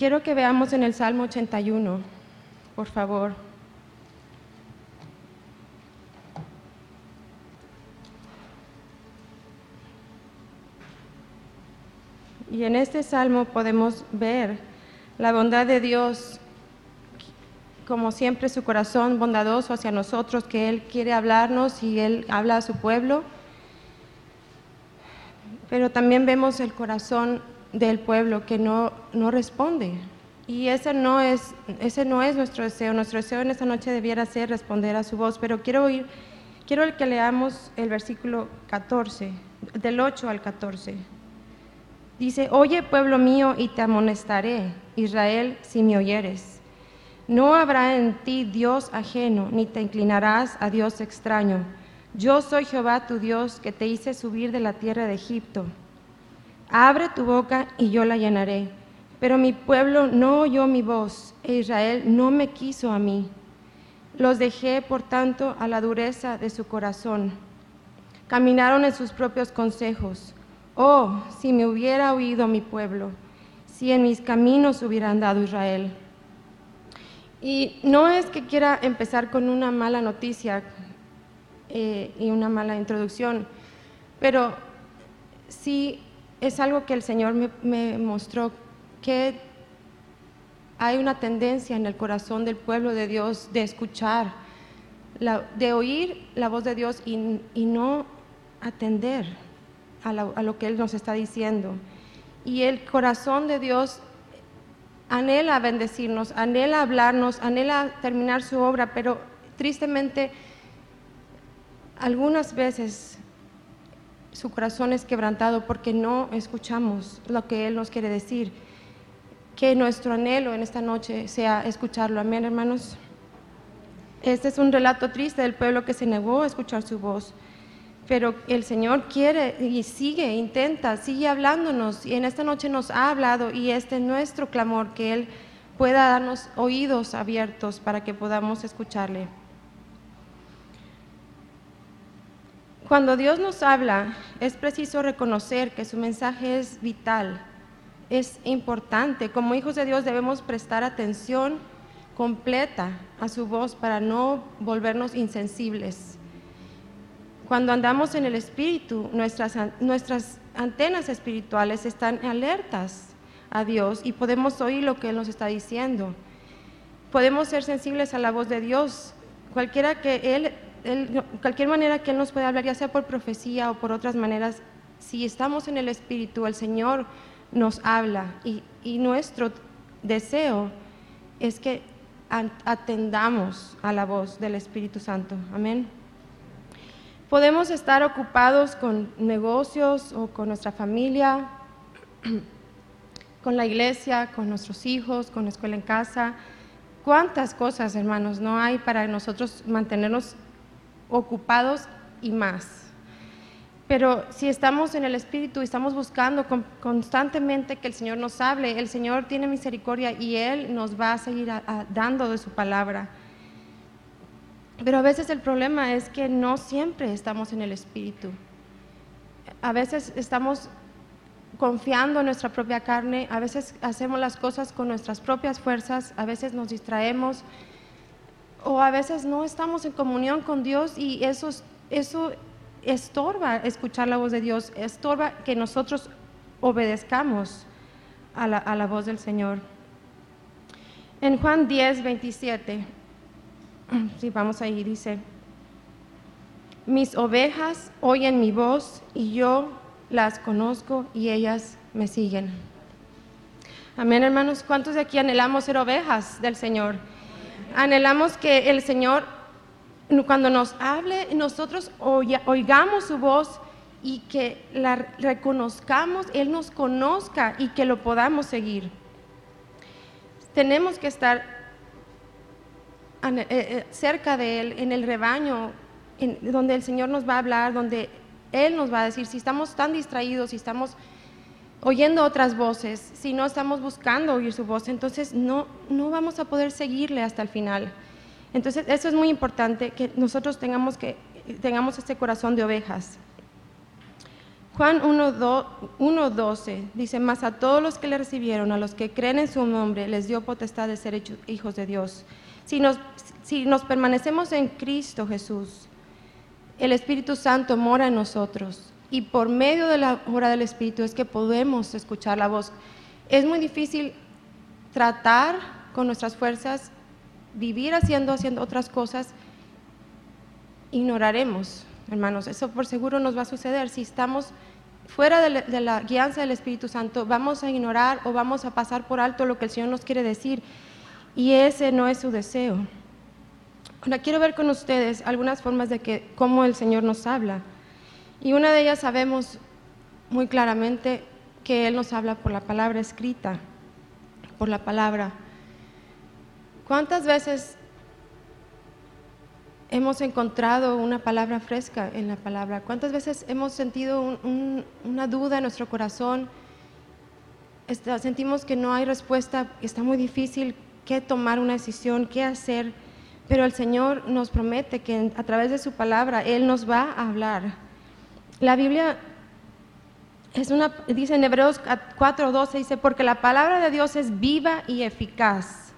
Quiero que veamos en el Salmo 81, por favor. Y en este salmo podemos ver la bondad de Dios, como siempre su corazón bondadoso hacia nosotros, que Él quiere hablarnos y Él habla a su pueblo. Pero también vemos el corazón del pueblo que no, no responde. Y ese no, es, ese no es nuestro deseo. Nuestro deseo en esta noche debiera ser responder a su voz. Pero quiero oír, quiero que leamos el versículo 14, del 8 al 14. Dice, oye pueblo mío y te amonestaré, Israel, si me oyeres. No habrá en ti Dios ajeno, ni te inclinarás a Dios extraño. Yo soy Jehová tu Dios, que te hice subir de la tierra de Egipto. Abre tu boca y yo la llenaré. Pero mi pueblo no oyó mi voz, e Israel no me quiso a mí. Los dejé, por tanto, a la dureza de su corazón. Caminaron en sus propios consejos Oh, si me hubiera oído mi pueblo, si en mis caminos hubiera andado Israel. Y no es que quiera empezar con una mala noticia eh, y una mala introducción, pero sí es algo que el Señor me, mostró, que hay una tendencia en el corazón del pueblo de Dios de escuchar, de oír la voz de Dios y, no atender a, lo que Él nos está diciendo. Y el corazón de Dios anhela bendecirnos, anhela hablarnos, anhela terminar su obra, pero tristemente algunas veces su corazón es quebrantado porque no escuchamos lo que Él nos quiere decir. Que nuestro anhelo en esta noche sea escucharlo. Amén, hermanos. Este es un relato triste del pueblo que se negó a escuchar su voz pero el Señor quiere y sigue, intenta, sigue hablándonos y en esta noche nos ha hablado y este es nuestro clamor, que Él pueda darnos oídos abiertos para que podamos escucharle. Cuando Dios nos habla, es preciso reconocer que su mensaje es vital, es importante. Como hijos de Dios debemos prestar atención completa a su voz para no volvernos insensibles. Cuando andamos en el Espíritu, nuestras, nuestras antenas espirituales están alertas a Dios y podemos oír lo que Él nos está diciendo. Podemos ser sensibles a la voz de Dios, cualquiera que él, cualquier manera que Él nos pueda hablar, ya sea por profecía o por otras maneras, si estamos en el Espíritu, el Señor nos habla y, nuestro deseo es que atendamos a la voz del Espíritu Santo. Amén. Podemos estar ocupados con negocios o con nuestra familia, con la iglesia, con nuestros hijos, con la escuela en casa. ¿Cuántas cosas, hermanos, no hay para nosotros mantenernos ocupados y más? Pero si estamos en el Espíritu y estamos buscando constantemente que el Señor nos hable, el Señor tiene misericordia y Él nos va a seguir dando de su palabra. Pero a veces el problema es que no siempre estamos en el Espíritu. A veces estamos confiando en nuestra propia carne, a veces hacemos las cosas con nuestras propias fuerzas, a veces nos distraemos o a veces no estamos en comunión con Dios y eso, eso estorba escuchar la voz de Dios, estorba que nosotros obedezcamos a la, a la voz del Señor. En Juan 10, 27 Sí, vamos ahí, dice, mis ovejas oyen mi voz y yo las conozco y ellas me siguen. Amén, hermanos. ¿Cuántos de aquí anhelamos ser ovejas del Señor? Anhelamos que el Señor, cuando nos hable, nosotros oigamos su voz y que la reconozcamos, Él nos conozca y que lo podamos seguir. Tenemos que estar eh, eh, cerca de Él, en el rebaño, donde el Señor nos va a hablar, donde Él nos va a decir, si estamos tan distraídos, si estamos oyendo otras voces, si no estamos buscando oír su voz, entonces no, no vamos a poder seguirle hasta el final. Entonces, eso es muy importante, que nosotros tengamos, que, tengamos este corazón de ovejas. Juan 1.12 dice, más a todos los que le recibieron, a los que creen en su nombre, les dio potestad de ser hijos de Dios. Si nos, si nos permanecemos en Cristo Jesús, el Espíritu Santo mora en nosotros y por medio de la obra del Espíritu es que podemos escuchar la voz. Es muy difícil tratar con nuestras fuerzas, vivir haciendo, haciendo otras cosas, ignoraremos, hermanos. Eso por seguro nos va a suceder. Si estamos fuera de la, de guianza del Espíritu Santo, vamos a ignorar o vamos a pasar por alto lo que el Señor nos quiere decir. Y ese no es su deseo. Ahora quiero ver con ustedes algunas formas de que cómo el Señor nos habla. Y una de ellas sabemos muy claramente que Él nos habla por la palabra escrita, por la palabra. ¿Cuántas veces hemos encontrado una palabra fresca en la palabra? ¿Cuántas veces hemos sentido un- un- una duda en nuestro corazón? Sentimos que no hay respuesta, está muy difícil qué tomar una decisión, qué hacer, pero el Señor nos promete que a través de su palabra Él nos va a hablar. La Biblia es una, dice en Hebreos 4:12, dice, porque la palabra de Dios es viva y eficaz,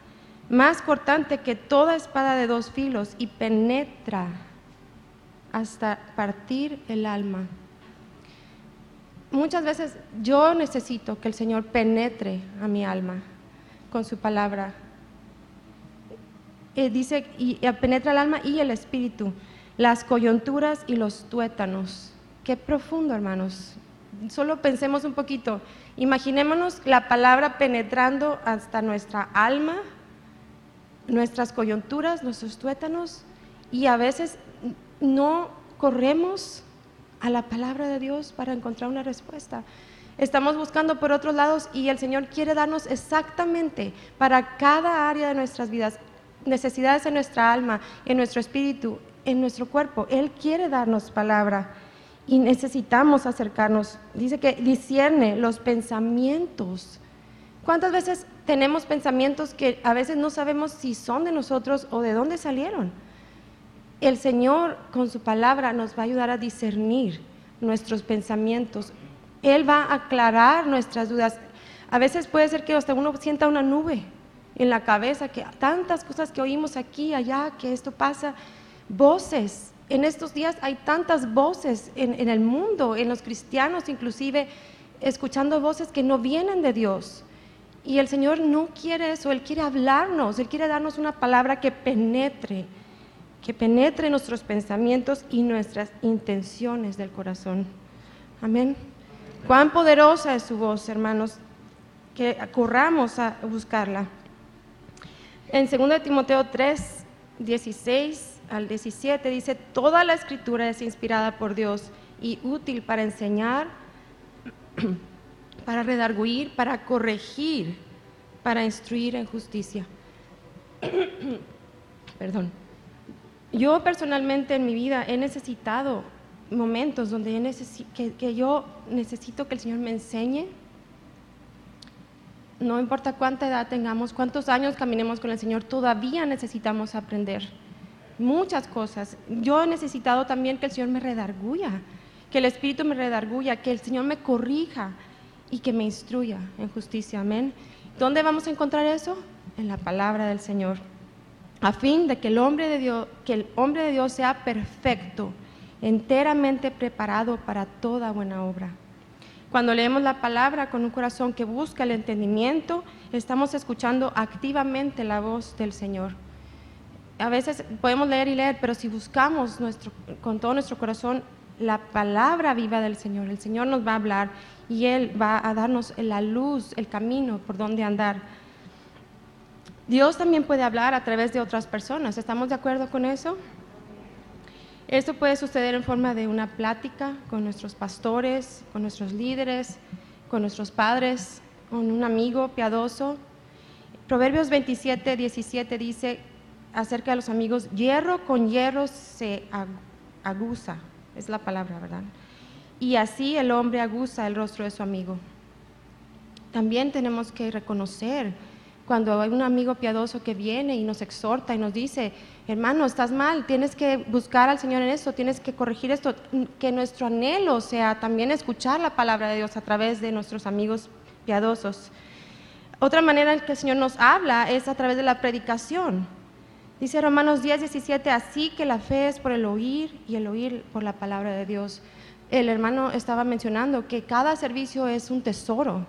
más cortante que toda espada de dos filos y penetra hasta partir el alma. Muchas veces yo necesito que el Señor penetre a mi alma con su palabra. Eh, dice, y, y penetra el alma y el espíritu, las coyunturas y los tuétanos. Qué profundo, hermanos. Solo pensemos un poquito. Imaginémonos la palabra penetrando hasta nuestra alma, nuestras coyunturas, nuestros tuétanos, y a veces no corremos a la palabra de Dios para encontrar una respuesta. Estamos buscando por otros lados y el Señor quiere darnos exactamente para cada área de nuestras vidas, necesidades en nuestra alma, en nuestro espíritu, en nuestro cuerpo. Él quiere darnos palabra y necesitamos acercarnos. Dice que discierne los pensamientos. ¿Cuántas veces tenemos pensamientos que a veces no sabemos si son de nosotros o de dónde salieron? El Señor con su palabra nos va a ayudar a discernir nuestros pensamientos. Él va a aclarar nuestras dudas. A veces puede ser que hasta uno sienta una nube en la cabeza, que tantas cosas que oímos aquí, allá, que esto pasa, voces. En estos días hay tantas voces en, el mundo, en los cristianos inclusive, escuchando voces que no vienen de Dios. Y el Señor no quiere eso, Él quiere hablarnos, Él quiere darnos una palabra que penetre, que penetre nuestros pensamientos y nuestras intenciones del corazón. Amén. Cuán poderosa es su voz, hermanos, que corramos a buscarla. En 2 Timoteo 3, 16 al 17 dice, toda la escritura es inspirada por Dios y útil para enseñar, para redarguir, para corregir, para instruir en justicia. Perdón. Yo personalmente en mi vida he necesitado momentos donde yo necesito que el Señor me enseñe. No importa cuánta edad tengamos, cuántos años caminemos con el Señor, todavía necesitamos aprender muchas cosas. Yo he necesitado también que el Señor me redarguya, que el Espíritu me redarguya, que el Señor me corrija y que me instruya en justicia. Amén. ¿Dónde vamos a encontrar eso? En la palabra del Señor. A fin de que el hombre de Dios, que el hombre de Dios sea perfecto, enteramente preparado para toda buena obra. Cuando leemos la palabra con un corazón que busca el entendimiento, estamos escuchando activamente la voz del Señor. A veces podemos leer y leer, pero si buscamos con todo nuestro corazón la palabra viva del Señor, el Señor nos va a hablar y Él va a darnos la luz, el camino por donde andar. Dios también puede hablar a través de otras personas. ¿Estamos de acuerdo con eso? Esto puede suceder en forma de una plática con nuestros pastores, con nuestros líderes, con nuestros padres, con un amigo piadoso. Proverbios 27, 17 dice acerca de los amigos, hierro con hierro se aguza, es la palabra, ¿verdad? Y así el hombre aguza el rostro de su amigo. También tenemos que reconocer cuando hay un amigo piadoso que viene y nos exhorta y nos dice, hermano, estás mal, tienes que buscar al Señor en esto, tienes que corregir esto, que nuestro anhelo sea también escuchar la palabra de Dios a través de nuestros amigos piadosos. Otra manera en que el Señor nos habla es a través de la predicación. Dice Romanos 10, 17, así que la fe es por el oír y el oír por la palabra de Dios. El hermano estaba mencionando que cada servicio es un tesoro.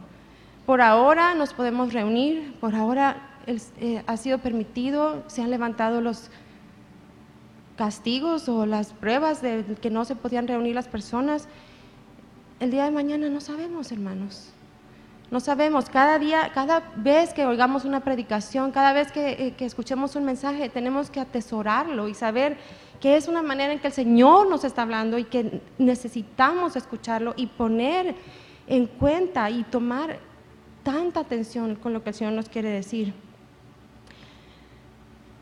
Por ahora nos podemos reunir, por ahora eh, ha sido permitido, se han levantado los castigos o las pruebas de que no se podían reunir las personas. El día de mañana no sabemos, hermanos. No sabemos, cada día, cada vez que oigamos una predicación, cada vez eh, que, escuchemos un mensaje, tenemos que atesorarlo y saber que es una manera en que el Señor nos está hablando y que necesitamos escucharlo y poner en cuenta y tomar tanta atención con lo que el Señor nos quiere decir.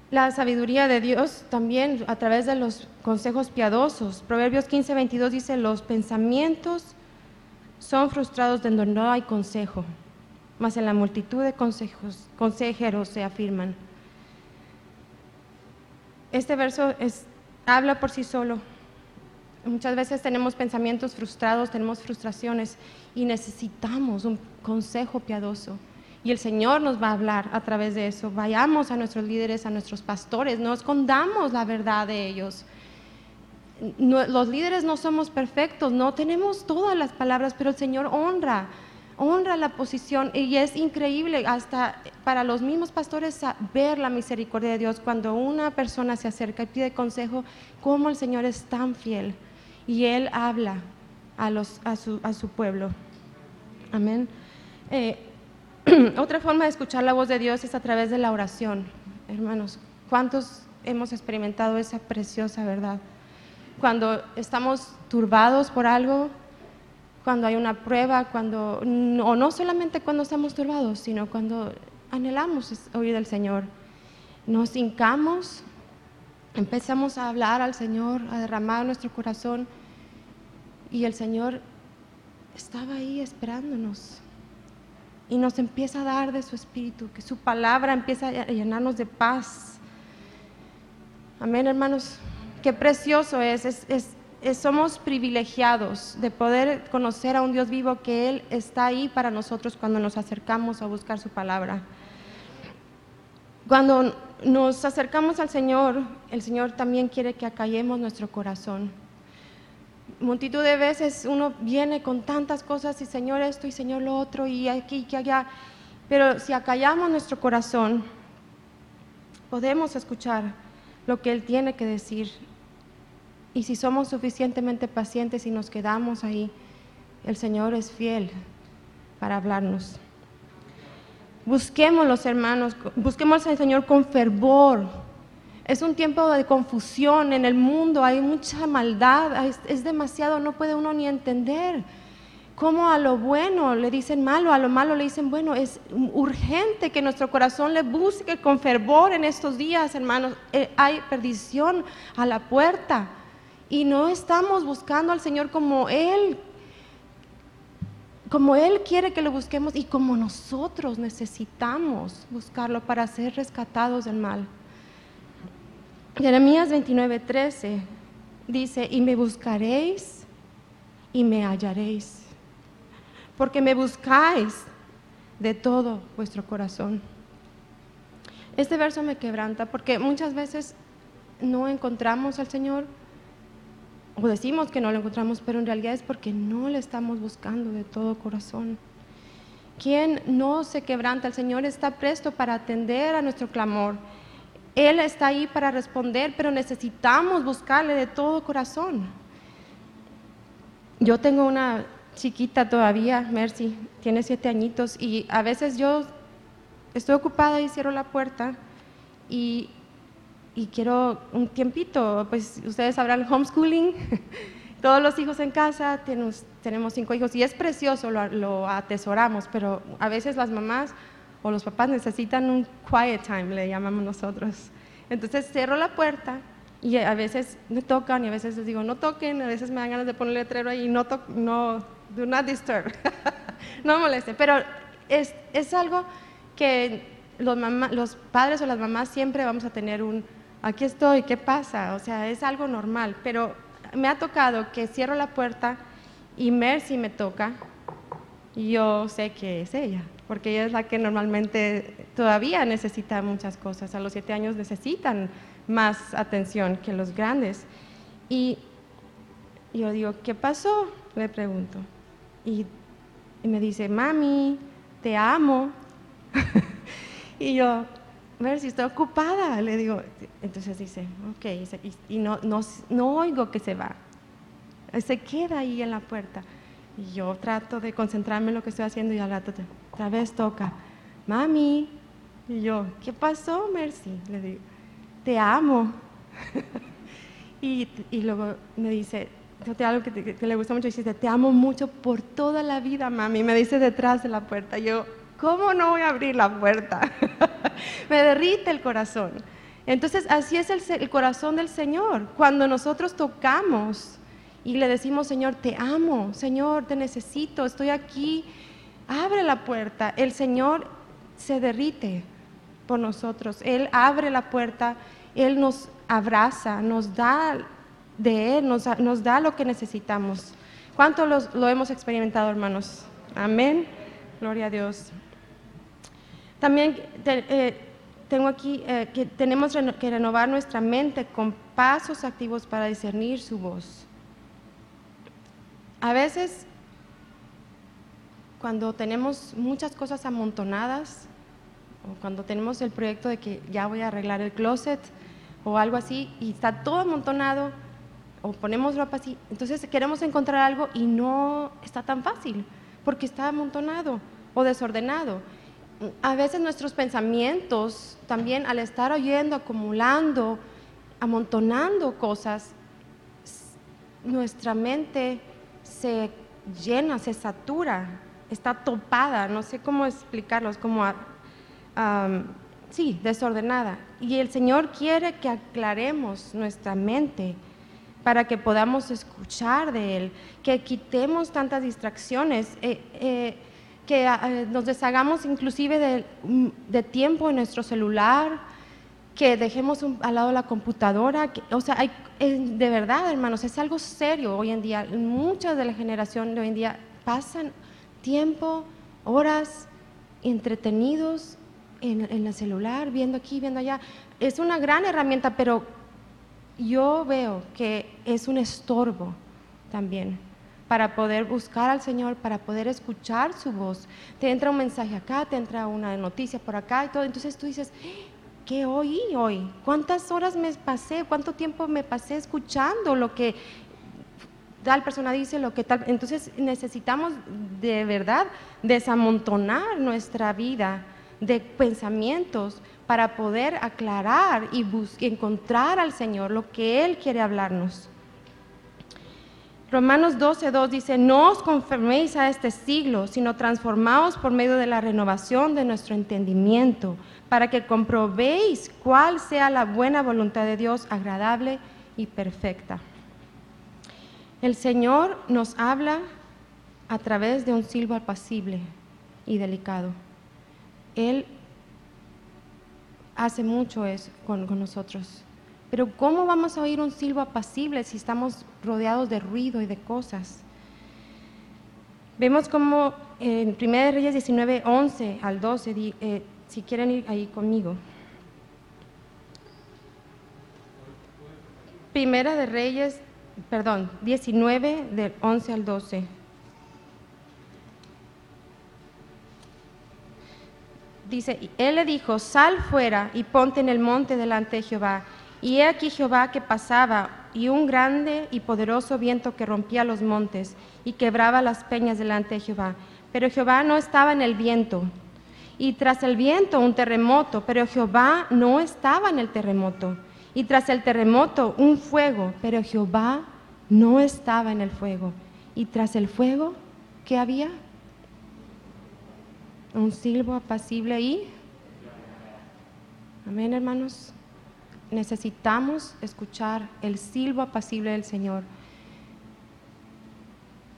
La sabiduría de Dios también a través de los consejos piadosos. Proverbios 15, 22 dice, los pensamientos son frustrados donde no hay consejo, mas en la multitud de consejos, consejeros se afirman. Este verso habla por sí solo. Muchas veces tenemos pensamientos frustrados, tenemos frustraciones y necesitamos un consejo piadoso. Y el Señor nos va a hablar a través de eso. Vayamos a nuestros líderes, a nuestros pastores, no escondamos la verdad de ellos los líderes no somos perfectos, no tenemos todas las palabras, pero el Señor honra, honra la posición y es increíble hasta para los mismos pastores ver la misericordia de Dios cuando una persona se acerca y pide consejo, cómo el Señor es tan fiel y Él habla a, su pueblo. Amén. Eh, otra forma de escuchar la voz de Dios es a través de la oración. Hermanos, ¿cuántos hemos experimentado esa preciosa verdad? Cuando estamos turbados por algo, cuando hay una prueba, cuando, o no solamente cuando estamos turbados, sino cuando anhelamos oír del Señor. Nos hincamos, empezamos a hablar al Señor, a derramar nuestro corazón, y el Señor estaba ahí esperándonos. Y nos empieza a dar de su espíritu, que su palabra empieza a llenarnos de paz. Amén, hermanos. Qué precioso es, somos privilegiados de poder conocer a un Dios vivo que Él está ahí para nosotros cuando nos acercamos a buscar su palabra. Cuando nos acercamos al Señor, el Señor también quiere que acallemos nuestro corazón. Multitud de veces uno viene con tantas cosas y Señor esto y Señor lo otro y aquí y allá, pero si acallamos nuestro corazón, podemos escuchar lo que Él tiene que decir y si somos suficientemente pacientes y nos quedamos ahí, el Señor es fiel para hablarnos. Busquemos los hermanos, busquemos al Señor con fervor. Es un tiempo de confusión en el mundo, hay mucha maldad, es, demasiado, no puede uno ni entender cómo a lo bueno le dicen malo, a lo malo le dicen bueno. Es urgente que nuestro corazón le busque con fervor en estos días, hermanos. Eh, hay perdición a la puerta y no estamos buscando al Señor como Él, como Él quiere que lo busquemos y como nosotros necesitamos buscarlo para ser rescatados del mal. Jeremías 29, 13 dice, y me buscaréis y me hallaréis, porque me buscáis de todo vuestro corazón. Este verso me quebranta porque muchas veces no encontramos al Señor o decimos que no lo encontramos, pero en realidad es porque no le estamos buscando de todo corazón. Quien no se quebranta, el Señor está presto para atender a nuestro clamor. Él está ahí para responder, pero necesitamos buscarle de todo corazón. Yo tengo una chiquita todavía, Mercy, tiene siete añitos, y a veces yo estoy ocupada y cierro la puerta y y quiero un tiempito, pues ustedes sabrán homeschooling, todos los hijos en casa, tenemos, tenemos cinco hijos y es precioso, lo, lo, atesoramos, pero a veces las mamás o los papás necesitan un quiet time, le llamamos nosotros. Entonces cierro la puerta y a veces me tocan y a veces les digo no toquen, a veces me dan ganas de poner letrero ahí, no, no, do not disturb, no molesten, pero es, es algo que los, los padres o las mamás siempre vamos a tener un, aquí estoy, ¿qué pasa? O sea, es algo normal, pero me ha tocado que cierro la puerta y Mercy me toca y yo sé que es ella, porque ella es la que normalmente todavía necesita muchas cosas. A los siete años necesitan más atención que los grandes. Y yo digo, ¿qué pasó? Le pregunto. Y, me dice, mami, te amo. y yo, si estoy ocupada, le digo. Entonces dice, ok, y, no, no, no oigo que se va. Se queda ahí en la puerta. Y yo trato de concentrarme en lo que estoy haciendo y al rato otra vez toca, mami. Y yo, ¿qué pasó, Mercy? Le digo, te amo. y, y, luego me dice, te algo que, que, le gusta mucho, dice, te amo mucho por toda la vida, mami. Me dice detrás de la puerta. Yo, ¿cómo no voy a abrir la puerta? me derrite el corazón. Entonces, así es el, corazón del Señor. Cuando nosotros tocamos y le decimos, Señor, te amo, Señor, te necesito, estoy aquí, abre la puerta. El Señor se derrite por nosotros. Él abre la puerta, Él nos abraza, nos da de Él, nos, da lo que necesitamos. ¿Cuánto lo hemos experimentado, hermanos? Amén. Gloria a Dios. También eh, tengo aquí eh, que tenemos que renovar nuestra mente con pasos activos para discernir su voz. A veces, cuando tenemos muchas cosas amontonadas, o cuando tenemos el proyecto de que ya voy a arreglar el closet o algo así, y está todo amontonado, o ponemos ropa así, entonces queremos encontrar algo y no está tan fácil, porque está amontonado o desordenado a veces nuestros pensamientos también al estar oyendo, acumulando, amontonando cosas, nuestra mente se llena, se satura, está topada, no sé cómo explicarlo, como, sí, desordenada. Y el Señor quiere que aclaremos nuestra mente para que podamos escuchar de Él, que quitemos tantas distracciones. Eh, eh, que ah, eh, nos deshagamos inclusive mm, de, tiempo en nuestro celular, que dejemos al lado la computadora, o sea, hay, de verdad, hermanos, es algo serio hoy en día. Muchas de la generación de hoy en día pasan tiempo, horas entretenidos en, en el celular, viendo aquí, viendo allá. Es una gran herramienta, pero yo veo que es un estorbo también para poder buscar al Señor, para poder escuchar su voz. Te entra un mensaje acá, te entra una noticia por acá y todo. Entonces tú dices, ¿qué oí hoy? ¿Cuántas horas me pasé? ¿Cuánto tiempo me pasé escuchando lo que tal persona dice, lo que tal? Entonces necesitamos de verdad desamontonar nuestra vida de pensamientos para poder aclarar y encontrar al Señor lo que Él quiere hablarnos. Romanos 12.2 dice, no os conforméis a este siglo, sino transformaos por medio de la renovación de nuestro entendimiento, para que comprobéis cuál sea la buena voluntad de Dios, agradable y perfecta. El Señor nos habla a través de un silbo apacible y delicado. Él hace mucho eso con, con nosotros. Pero ¿cómo vamos a oír un silbo apacible si estamos rodeados de ruido y de cosas? Vemos como en 1 Reyes 19, 11 al 12, eh, si quieren ir ahí conmigo. Primera de Reyes, perdón, 19 del 11 al 12. Dice, él le dijo, sal fuera y ponte en el monte delante de Jehová. Y he aquí Jehová que pasaba, y un grande y poderoso viento que rompía los montes y quebraba las peñas delante de Jehová. Pero Jehová no estaba en el viento. Y tras el viento un terremoto, pero Jehová no estaba en el terremoto. Y tras el terremoto un fuego, pero Jehová no estaba en el fuego. Y tras el fuego, ¿qué había? Un silbo apacible y... Amén, hermanos necesitamos escuchar el silbo apacible del Señor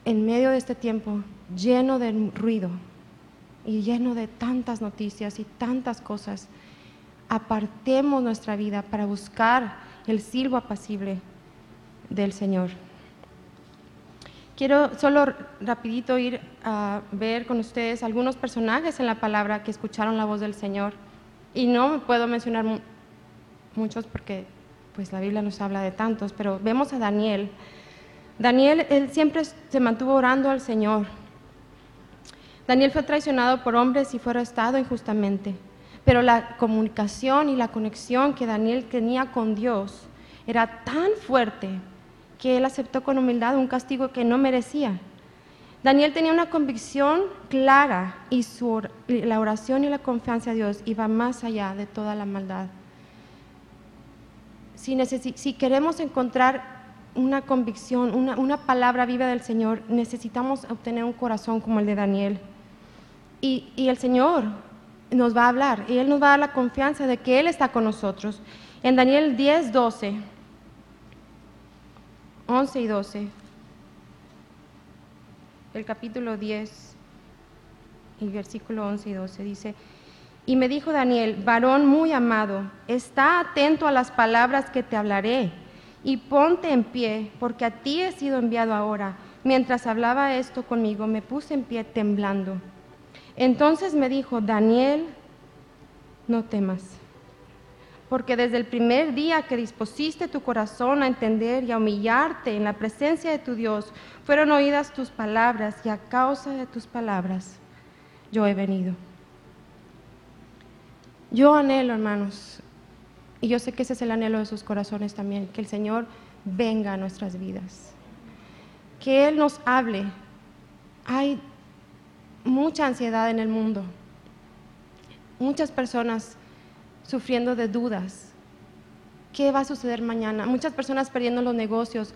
en medio de este tiempo lleno de ruido, y lleno de tantas noticias y tantas cosas, apartemos nuestra vida para buscar el silbo apacible del Señor. Quiero solo rapidito ir a ver con ustedes algunos personajes en la palabra que escucharon la voz del Señor. Y no puedo mencionar muchos porque pues la Biblia nos habla de tantos, pero vemos a Daniel. Daniel, él siempre se mantuvo orando al Señor. Daniel fue traicionado por hombres y fue arrestado injustamente, pero la comunicación y la conexión que Daniel tenía con Dios era tan fuerte que él aceptó con humildad un castigo que no merecía. Daniel tenía una convicción clara y su, la oración y la confianza a Dios iba más allá de toda la maldad. Si, queremos encontrar una convicción, una, palabra viva del Señor, necesitamos obtener un corazón como el de Daniel. Y, y el Señor nos va a hablar y Él nos va a dar la confianza de que Él está con nosotros. En Daniel 10, 12 11 y 12. El capítulo 10, el versículo 11 y 12 dice, y me dijo Daniel, varón muy amado, está atento a las palabras que te hablaré y ponte en pie, porque a ti he sido enviado ahora. Mientras hablaba esto conmigo, me puse en pie temblando. Entonces me dijo, Daniel, no temas porque desde el primer día que dispusiste tu corazón a entender y a humillarte en la presencia de tu Dios, fueron oídas tus palabras y a causa de tus palabras yo he venido. Yo anhelo, hermanos, y yo sé que ese es el anhelo de sus corazones también, que el Señor venga a nuestras vidas, que Él nos hable. Hay mucha ansiedad en el mundo, muchas personas sufriendo de dudas. ¿Qué va a suceder mañana? Muchas personas perdiendo los negocios,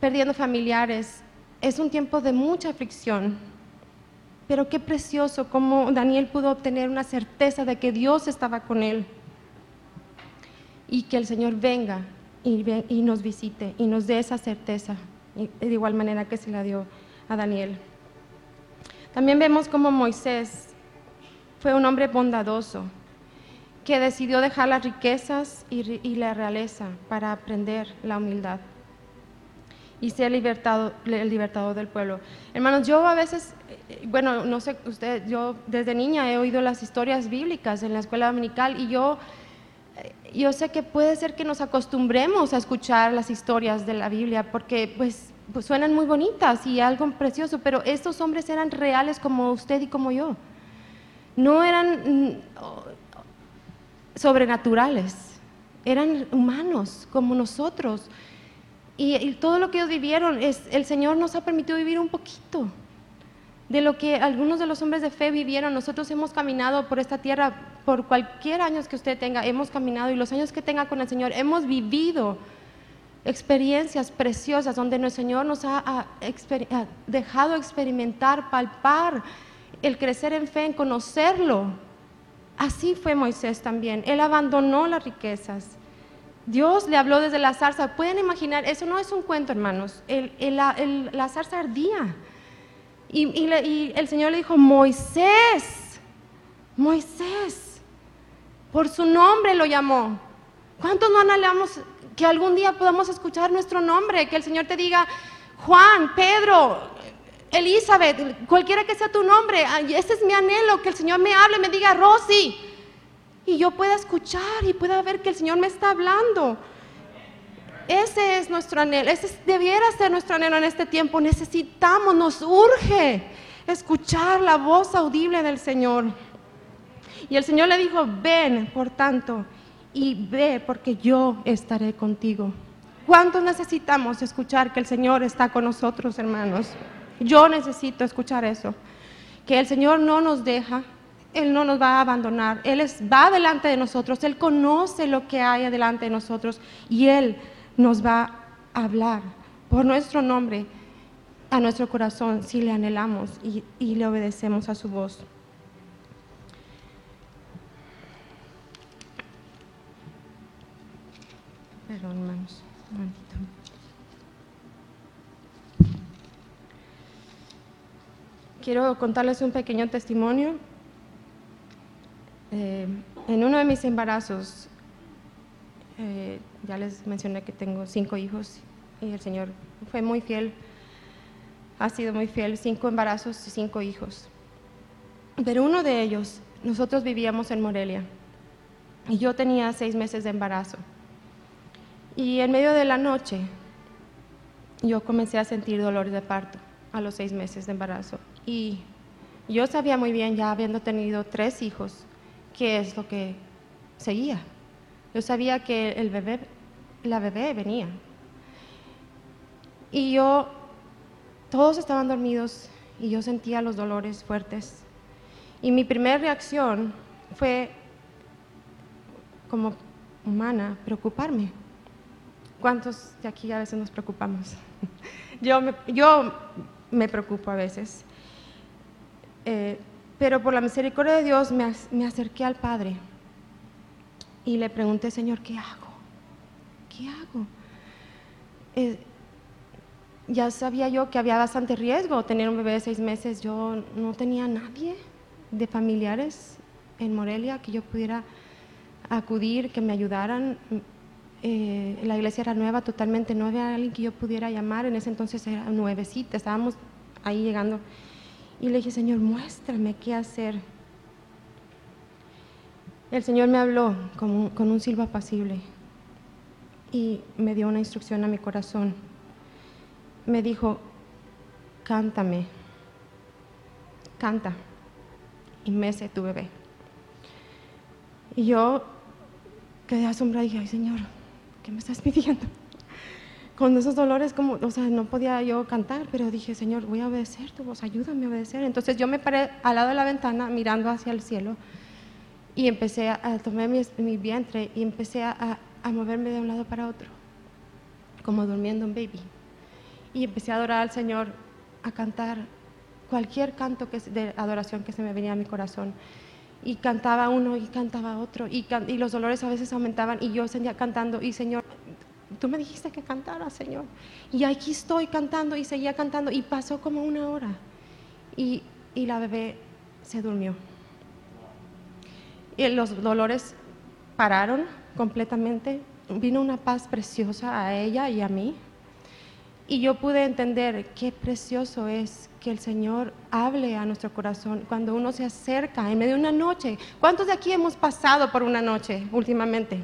perdiendo familiares. Es un tiempo de mucha aflicción. Pero qué precioso cómo Daniel pudo obtener una certeza de que Dios estaba con él y que el Señor venga y, y nos visite y nos dé esa certeza, de igual manera que se la dio a Daniel. También vemos cómo Moisés fue un hombre bondadoso, que decidió dejar las riquezas y, la realeza para aprender la humildad y ser libertado, el libertador del pueblo. Hermanos, yo a veces, eh, bueno, no sé, usted, yo desde niña he oído las historias bíblicas en la escuela dominical y yo, eh, yo sé que puede ser que nos acostumbremos a escuchar las historias de la Biblia porque pues, pues suenan muy bonitas y algo precioso, pero estos hombres eran reales como usted y como yo. No eran mm, sobrenaturales, eran humanos como nosotros. Y, todo lo que ellos vivieron, es, el Señor nos ha permitido vivir un poquito de lo que algunos de los hombres de fe vivieron. Nosotros hemos caminado por esta tierra por cualquier años que usted tenga, hemos caminado y los años que tenga con el Señor, hemos vivido experiencias preciosas donde el Señor nos ha dejado experimentar, palpar el crecer en fe, en conocerlo Así fue Moisés también. Él abandonó las riquezas. Dios le habló desde la zarza. Pueden imaginar, eso no es un cuento, hermanos. la zarza ardía. Y, el Señor le dijo, Moisés, Moisés, por su nombre lo llamó. ¿Cuántos no anhelamos que algún día podamos escuchar nuestro nombre? Que el Señor te diga, Juan, Pedro, Elizabeth, cualquiera que sea tu nombre, ese es mi anhelo, que el Señor me hable, me diga, Rosy, y yo pueda escuchar y pueda ver que el Señor me está hablando. Ese es nuestro anhelo, ese debiera ser nuestro anhelo en este tiempo. Necesitamos, nos urge escuchar la voz audible del Señor. Y el Señor le dijo, ven, por tanto, y ve porque yo estaré contigo. ¿Cuántos necesitamos escuchar que el Señor está con nosotros, hermanos? Yo necesito escuchar eso, que el Señor no nos deja, Él no nos va a abandonar, Él va delante de nosotros, Él conoce lo que hay delante de nosotros y Él nos va a hablar por nuestro nombre a nuestro corazón si le anhelamos y, le obedecemos a su voz. Perdón, hermanos. quiero contarles un pequeño testimonio. Eh, en uno de mis embarazos, eh, ya les mencioné que tengo cinco hijos y el Señor fue muy fiel, ha sido muy fiel, cinco embarazos y cinco hijos. Pero uno de ellos, nosotros vivíamos en Morelia y yo tenía seis meses de embarazo. Y en medio de la noche yo comencé a sentir dolores de parto a los seis meses de embarazo. Y yo sabía muy bien, ya habiendo tenido tres hijos, qué es lo que seguía. Yo sabía que el bebé, la bebé venía. Y yo, todos estaban dormidos y yo sentía los dolores fuertes. Y mi primera reacción fue, como humana, preocuparme. ¿Cuántos de aquí a veces nos preocupamos? yo, me, yo me preocupo a veces. Eh, pero por la misericordia de Dios me, me acerqué al Padre y le pregunté, Señor, ¿qué hago? ¿Qué hago? Eh, ya sabía yo que había bastante riesgo tener un bebé de seis meses. Yo no tenía nadie de familiares en Morelia que yo pudiera acudir, que me ayudaran. Eh, la iglesia era nueva, totalmente no había alguien que yo pudiera llamar. En ese entonces era nuevecita, estábamos ahí llegando. Y le dije, Señor, muéstrame qué hacer. El Señor me habló con, con un silbo apacible y me dio una instrucción a mi corazón. Me dijo, cántame, canta y mece tu bebé. Y yo quedé asombrada y dije, ay Señor, ¿qué me estás pidiendo? Con esos dolores, como, o sea, no podía yo cantar, pero dije, Señor, voy a obedecer tu voz, ayúdame a obedecer. Entonces yo me paré al lado de la ventana mirando hacia el cielo y empecé a, tomar mi, vientre y empecé a, a moverme de un lado para otro, como durmiendo un baby. Y empecé a adorar al Señor, a cantar cualquier canto que, de adoración que se me venía a mi corazón. Y cantaba uno y cantaba otro, y, y los dolores a veces aumentaban, y yo seguía cantando, y Señor, tú me dijiste que cantara, Señor. Y aquí estoy cantando, y seguía cantando, y pasó como una hora. Y, y la bebé se durmió. Y los dolores pararon completamente. Vino una paz preciosa a ella y a mí. Y yo pude entender qué precioso es que el Señor hable a nuestro corazón cuando uno se acerca en medio de una noche. ¿Cuántos de aquí hemos pasado por una noche últimamente?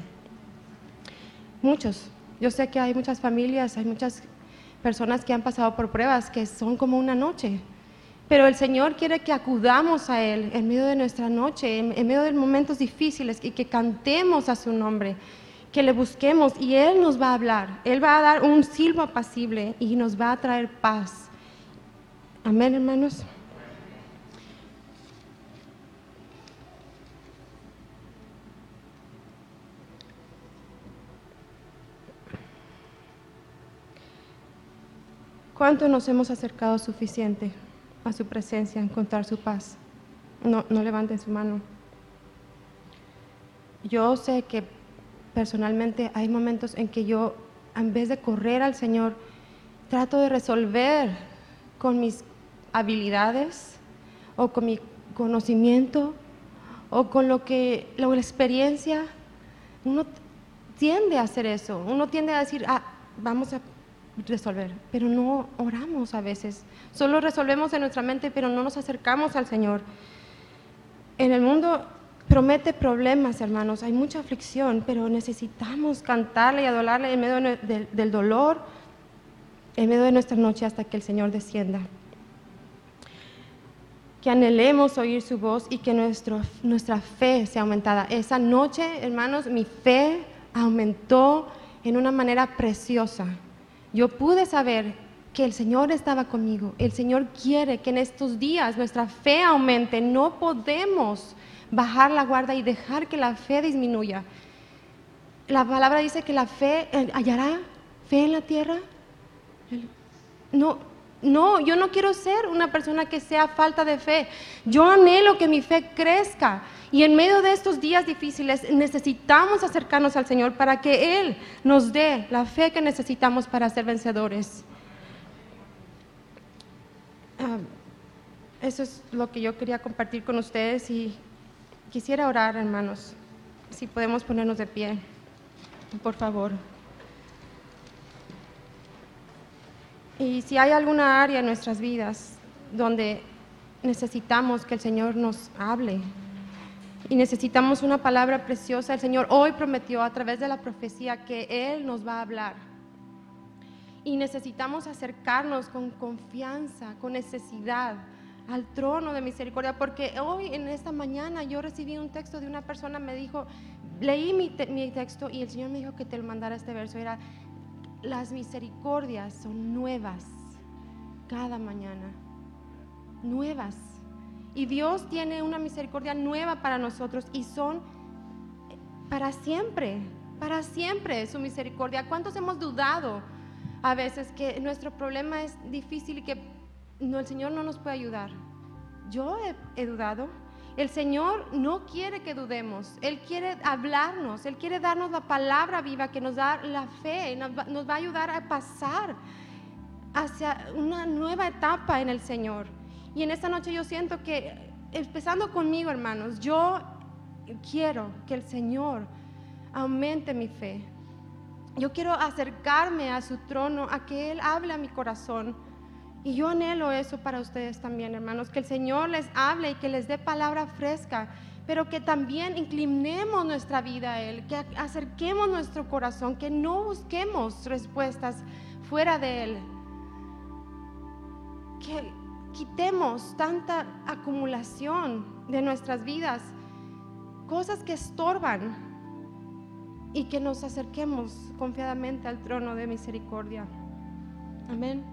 Muchos. Yo sé que hay muchas familias, hay muchas personas que han pasado por pruebas que son como una noche. Pero el Señor quiere que acudamos a Él en medio de nuestra noche, en, medio de momentos difíciles y que cantemos a su nombre que le busquemos y Él nos va a hablar. Él va a dar un silbo apacible y nos va a traer paz. Amén, hermanos. ¿Cuánto nos hemos acercado suficiente a su presencia, a encontrar su paz? No, no levanten su mano. Yo sé que personalmente hay momentos en que yo, en vez de correr al Señor, trato de resolver con mis habilidades o con mi conocimiento o con lo que la experiencia. Uno tiende a hacer eso, uno tiende a decir, ah, vamos a resolver, pero no oramos a veces. Solo resolvemos en nuestra mente, pero no nos acercamos al Señor. En el mundo promete problemas, hermanos. Hay mucha aflicción, pero necesitamos cantarle y adorarle en medio del dolor, en medio de nuestra noche hasta que el Señor descienda. Que anhelemos oír su voz y que nuestro, nuestra fe sea aumentada. Esa noche, hermanos, mi fe aumentó en una manera preciosa. Yo pude saber que el Señor estaba conmigo. El Señor quiere que en estos días nuestra fe aumente. No podemos bajar la guardia y dejar que la fe disminuya. La palabra dice que la fe eh, hallará fe en la tierra. No, no, yo no quiero ser una persona que sea falta de fe. Yo anhelo que mi fe crezca. Y en medio de estos días difíciles necesitamos acercarnos al Señor para que Él nos dé la fe que necesitamos para ser vencedores. Ah, eso es lo que yo quería compartir con ustedes y quisiera orar, hermanos, si podemos ponernos de pie, por favor. Y si hay alguna área en nuestras vidas donde necesitamos que el Señor nos hable y necesitamos una palabra preciosa, el Señor hoy prometió a través de la profecía que Él nos va a hablar. Y necesitamos acercarnos con confianza, con necesidad al trono de misericordia, porque hoy en esta mañana yo recibí un texto de una persona, me dijo, leí mi, mi texto y el Señor me dijo que te lo mandara este verso, era, las misericordias son nuevas cada mañana, nuevas. Y Dios tiene una misericordia nueva para nosotros y son para siempre, para siempre su misericordia. ¿Cuántos hemos dudado a veces que nuestro problema es difícil y que el Señor no nos puede ayudar? Yo he, dudado. El Señor no quiere que dudemos, Él quiere hablarnos, Él quiere darnos la palabra viva que nos da la fe, nos va a ayudar a pasar hacia una nueva etapa en el Señor. Y en esta noche yo siento que, empezando conmigo, hermanos, yo quiero que el Señor aumente mi fe. Yo quiero acercarme a su trono, a que Él hable a mi corazón. Y yo anhelo eso para ustedes también, hermanos, que el Señor les hable y que les dé palabra fresca, pero que también inclinemos nuestra vida a Él, que acerquemos nuestro corazón, que no busquemos respuestas fuera de Él. Que quitemos tanta acumulación de nuestras vidas, cosas que estorban y que nos acerquemos confiadamente al trono de misericordia. Amén.